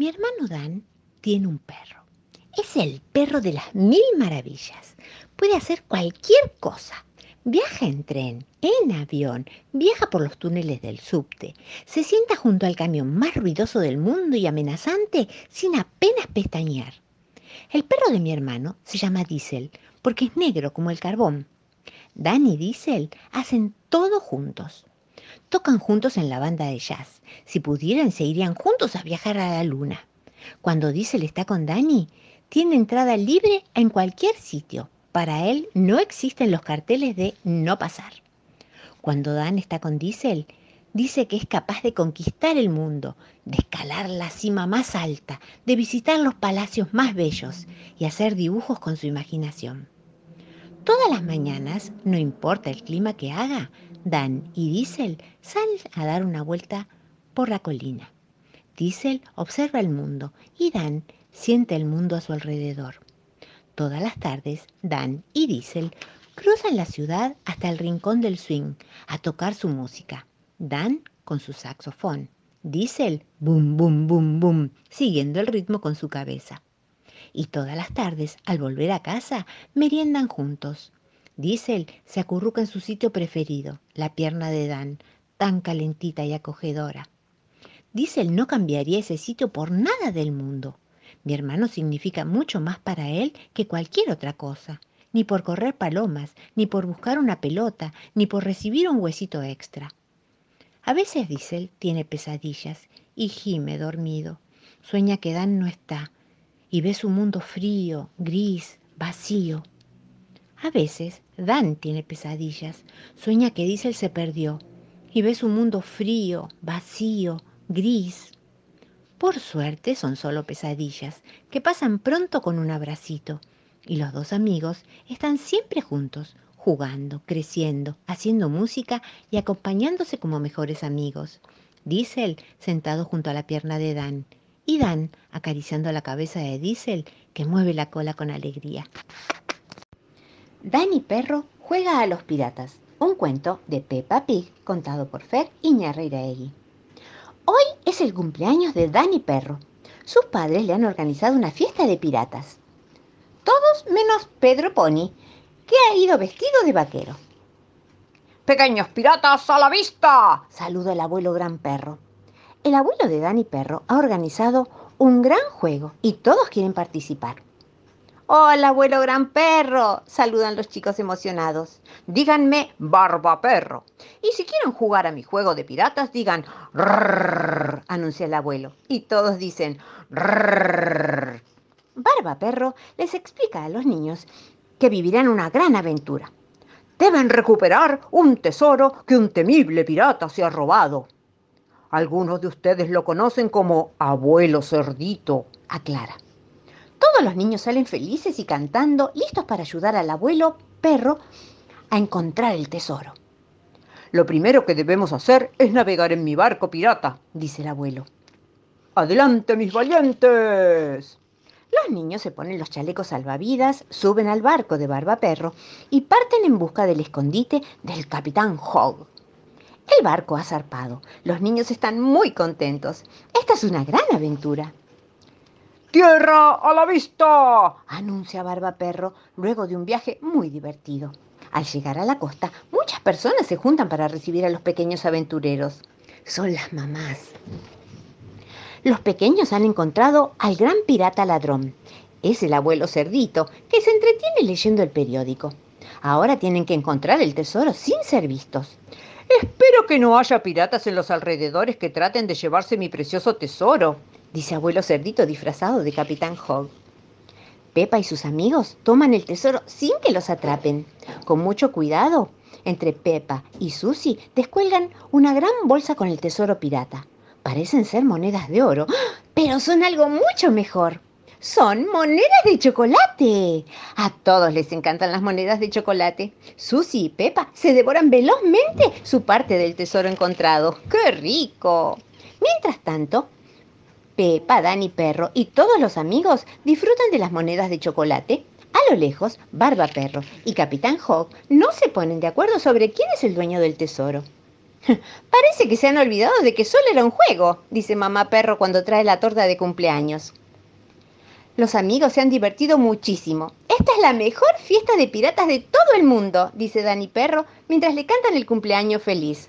Mi hermano Dan tiene un perro. Es el perro de las mil maravillas. Puede hacer cualquier cosa. Viaja en tren, en avión, viaja por los túneles del subte, se sienta junto al camión más ruidoso del mundo y amenazante sin apenas pestañear. El perro de mi hermano se llama Diesel porque es negro como el carbón. Dan y Diesel hacen todo juntos. Tocan juntos en la banda de jazz. Si pudieran, se irían juntos a viajar a la luna. Cuando Diesel está con Danny, tiene entrada libre en cualquier sitio para él no existen los carteles de no pasar. Cuando Dan está con Diesel, dice que es capaz de conquistar el mundo, de escalar la cima más alta, de visitar los palacios más bellos y hacer dibujos con su imaginación. Todas las mañanas, no importa el clima que haga, Dan y Diesel salen a dar una vuelta por la colina. Diesel observa el mundo y Dan siente el mundo a su alrededor. Todas las tardes, Dan y Diesel cruzan la ciudad hasta el rincón del swing a tocar su música. Dan con su saxofón. Diesel, boom, boom, boom, boom, siguiendo el ritmo con su cabeza. Y todas las tardes, al volver a casa, meriendan juntos. Diesel se acurruca en su sitio preferido, la pierna de Dan, tan calentita y acogedora. Diesel no cambiaría ese sitio por nada del mundo. Mi hermano significa mucho más para él que cualquier otra cosa, ni por correr palomas, ni por buscar una pelota, ni por recibir un huesito extra. A veces Diesel tiene pesadillas y gime dormido. Sueña que Dan no está y ve su mundo frío, gris, vacío. A veces Dan tiene pesadillas, sueña que Diesel se perdió. Y ve su mundo frío, vacío, gris, por suerte son solo pesadillas, que pasan pronto con un abracito, y los dos amigos están siempre juntos, jugando, creciendo, haciendo música y acompañándose como mejores amigos. Diesel sentado junto a la pierna de Dan, y Dan acariciando la cabeza de Diesel, que mueve la cola con alegría. Dan y Perro juega a los piratas, un cuento de Peppa Pig contado por Fer Iñarreiraegui. Hoy es el cumpleaños de Dani Perro. Sus padres le han organizado una fiesta de piratas. Todos menos Pedro Pony, que ha ido vestido de vaquero. Pequeños piratas a la vista, saluda el abuelo Gran Perro. El abuelo de Dani Perro ha organizado un gran juego y todos quieren participar. Hola, abuelo gran perro, saludan los chicos emocionados. Díganme barba perro. Y si quieren jugar a mi juego de piratas, digan rrrr, anuncia el abuelo. Y todos dicen rrrr. Barba perro les explica a los niños que vivirán una gran aventura. Deben recuperar un tesoro que un temible pirata se ha robado. Algunos de ustedes lo conocen como abuelo cerdito, aclara. Todos los niños salen felices y cantando, listos para ayudar al abuelo perro a encontrar el tesoro. Lo primero que debemos hacer es navegar en mi barco pirata, dice el abuelo. ¡Adelante, mis valientes! Los niños se ponen los chalecos salvavidas, suben al barco de Barba Perro y parten en busca del escondite del capitán Hogg. El barco ha zarpado. Los niños están muy contentos. Esta es una gran aventura. ¡Tierra a la vista! anuncia Barba Perro luego de un viaje muy divertido. Al llegar a la costa, muchas personas se juntan para recibir a los pequeños aventureros. Son las mamás. Los pequeños han encontrado al gran pirata ladrón. Es el abuelo cerdito que se entretiene leyendo el periódico. Ahora tienen que encontrar el tesoro sin ser vistos. Espero que no haya piratas en los alrededores que traten de llevarse mi precioso tesoro, dice abuelo cerdito disfrazado de capitán Hogg. Pepa y sus amigos toman el tesoro sin que los atrapen. Con mucho cuidado, entre Pepa y Susie descuelgan una gran bolsa con el tesoro pirata. Parecen ser monedas de oro, pero son algo mucho mejor. Son monedas de chocolate. A todos les encantan las monedas de chocolate. Susie y Pepa se devoran velozmente su parte del tesoro encontrado. ¡Qué rico! Mientras tanto, Pepa, Dani Perro y todos los amigos disfrutan de las monedas de chocolate. A lo lejos, Barba Perro y Capitán Hogg no se ponen de acuerdo sobre quién es el dueño del tesoro. Parece que se han olvidado de que solo era un juego, dice mamá perro cuando trae la torta de cumpleaños. Los amigos se han divertido muchísimo. Esta es la mejor fiesta de piratas de todo el mundo, dice Dani Perro mientras le cantan el cumpleaños feliz.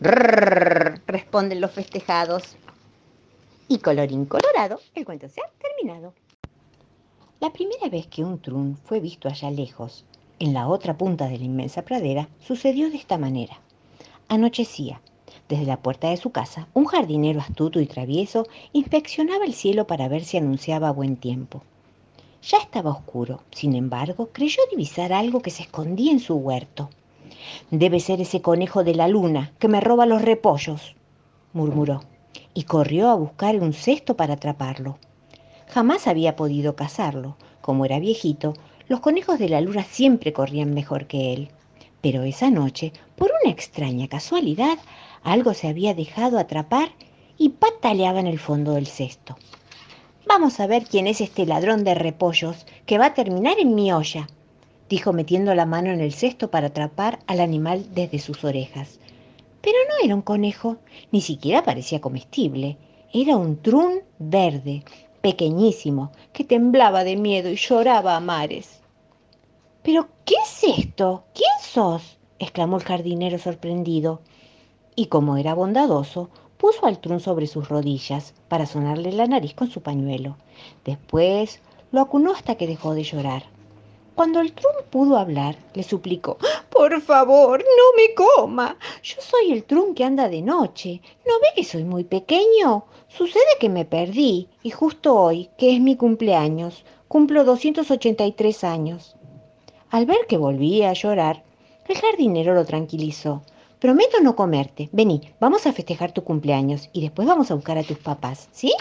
Responden los festejados. Y colorín colorado, el cuento se ha terminado. La primera vez que un trun fue visto allá lejos, en la otra punta de la inmensa pradera, sucedió de esta manera. Anochecía. Desde la puerta de su casa, un jardinero astuto y travieso inspeccionaba el cielo para ver si anunciaba buen tiempo. Ya estaba oscuro, sin embargo, creyó divisar algo que se escondía en su huerto. Debe ser ese conejo de la luna que me roba los repollos, murmuró, y corrió a buscar un cesto para atraparlo. Jamás había podido cazarlo. Como era viejito, los conejos de la luna siempre corrían mejor que él. Pero esa noche, por una extraña casualidad, algo se había dejado atrapar y pataleaba en el fondo del cesto. Vamos a ver quién es este ladrón de repollos que va a terminar en mi olla, dijo metiendo la mano en el cesto para atrapar al animal desde sus orejas. Pero no era un conejo, ni siquiera parecía comestible. Era un trún verde, pequeñísimo, que temblaba de miedo y lloraba a mares. ¿Pero qué es esto? ¿Quién sos? exclamó el jardinero sorprendido. Y como era bondadoso, puso al trun sobre sus rodillas para sonarle la nariz con su pañuelo. Después lo acunó hasta que dejó de llorar. Cuando el trun pudo hablar, le suplicó, Por favor, no me coma. Yo soy el trun que anda de noche. ¿No ve que soy muy pequeño? Sucede que me perdí y justo hoy, que es mi cumpleaños, cumplo 283 años. Al ver que volvía a llorar, el jardinero lo tranquilizó. Prometo no comerte. Vení, vamos a festejar tu cumpleaños y después vamos a buscar a tus papás, ¿sí?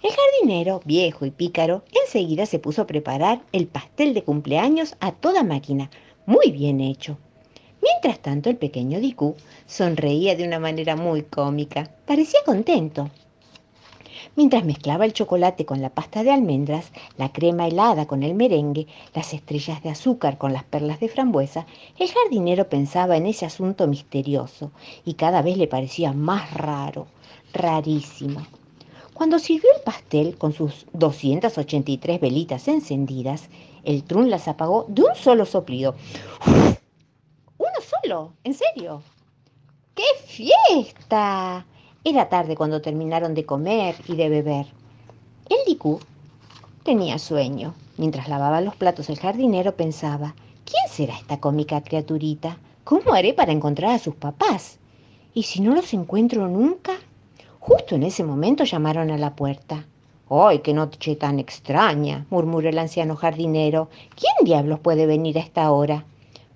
El jardinero, viejo y pícaro, enseguida se puso a preparar el pastel de cumpleaños a toda máquina, muy bien hecho. Mientras tanto, el pequeño Diku sonreía de una manera muy cómica. Parecía contento. Mientras mezclaba el chocolate con la pasta de almendras, la crema helada con el merengue, las estrellas de azúcar con las perlas de frambuesa, el jardinero pensaba en ese asunto misterioso y cada vez le parecía más raro, rarísimo. Cuando sirvió el pastel con sus 283 velitas encendidas, el trun las apagó de un solo soplido. ¡Uno solo! ¿En serio? ¡Qué fiesta! Era tarde cuando terminaron de comer y de beber. El Dicú tenía sueño. Mientras lavaba los platos el jardinero pensaba, ¿quién será esta cómica criaturita? ¿Cómo haré para encontrar a sus papás? ¿Y si no los encuentro nunca? Justo en ese momento llamaron a la puerta. ¡Ay, qué noche tan extraña! murmuró el anciano jardinero. ¿Quién diablos puede venir a esta hora?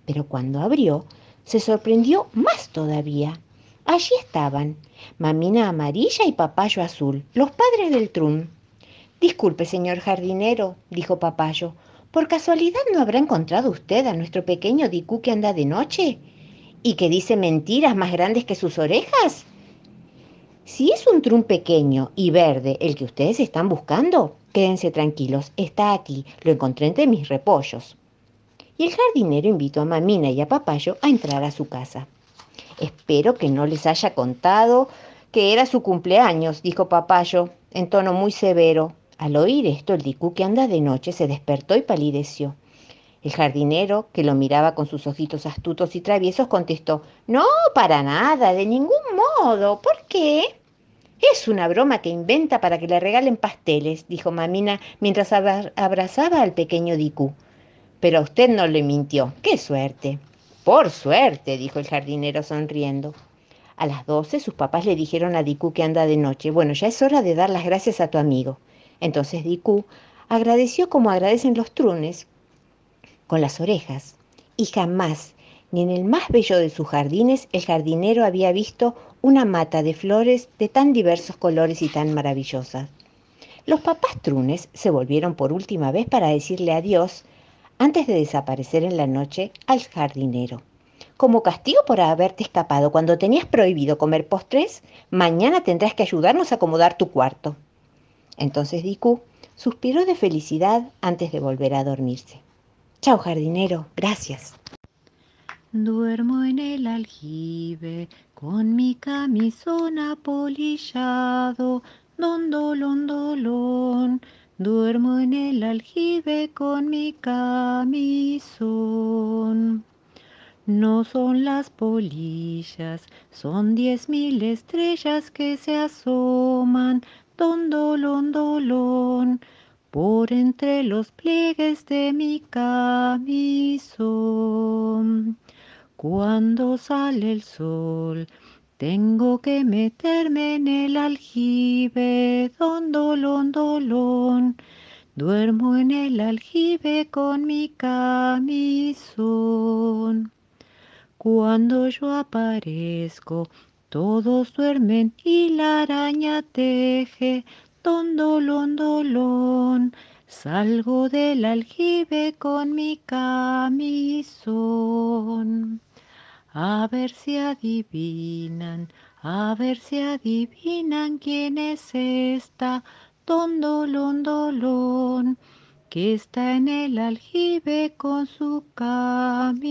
Pero cuando abrió, se sorprendió más todavía. Allí estaban, mamina amarilla y papayo azul, los padres del trun. Disculpe, señor jardinero, dijo papayo, ¿por casualidad no habrá encontrado usted a nuestro pequeño Dicú que anda de noche? ¿Y que dice mentiras más grandes que sus orejas? Si es un trun pequeño y verde el que ustedes están buscando, quédense tranquilos, está aquí, lo encontré entre mis repollos. Y el jardinero invitó a Mamina y a Papayo a entrar a su casa. Espero que no les haya contado que era su cumpleaños, dijo Papayo, en tono muy severo. Al oír esto, el dicú que anda de noche se despertó y palideció. El jardinero, que lo miraba con sus ojitos astutos y traviesos, contestó, No, para nada, de ningún modo. ¿Por qué? Es una broma que inventa para que le regalen pasteles, dijo Mamina mientras abrazaba al pequeño Dicú. Pero a usted no le mintió. ¡Qué suerte! Por suerte, dijo el jardinero sonriendo. A las doce sus papás le dijeron a Dicú que anda de noche. Bueno, ya es hora de dar las gracias a tu amigo. Entonces Dicú agradeció como agradecen los trunes, con las orejas. Y jamás, ni en el más bello de sus jardines, el jardinero había visto una mata de flores de tan diversos colores y tan maravillosas. Los papás trunes se volvieron por última vez para decirle adiós antes de desaparecer en la noche al jardinero. Como castigo por haberte escapado cuando tenías prohibido comer postres, mañana tendrás que ayudarnos a acomodar tu cuarto. Entonces Diku suspiró de felicidad antes de volver a dormirse. Chao, jardinero, gracias. Duermo en el aljibe con mi camisón apolillado, don dolón dolón. Duermo en el aljibe con mi camisón. No son las polillas, son diez mil estrellas que se asoman, don dolón dolón, por entre los pliegues de mi camisón. Cuando sale el sol, tengo que meterme en el aljibe, don dolón, dolón. Duermo en el aljibe con mi camisón. Cuando yo aparezco, todos duermen y la araña teje, don dolón, dolón. Salgo del aljibe con mi camisón. A ver si adivinan, a ver si adivinan quién es esta, don dolón, dolón, que está en el aljibe con su camisón.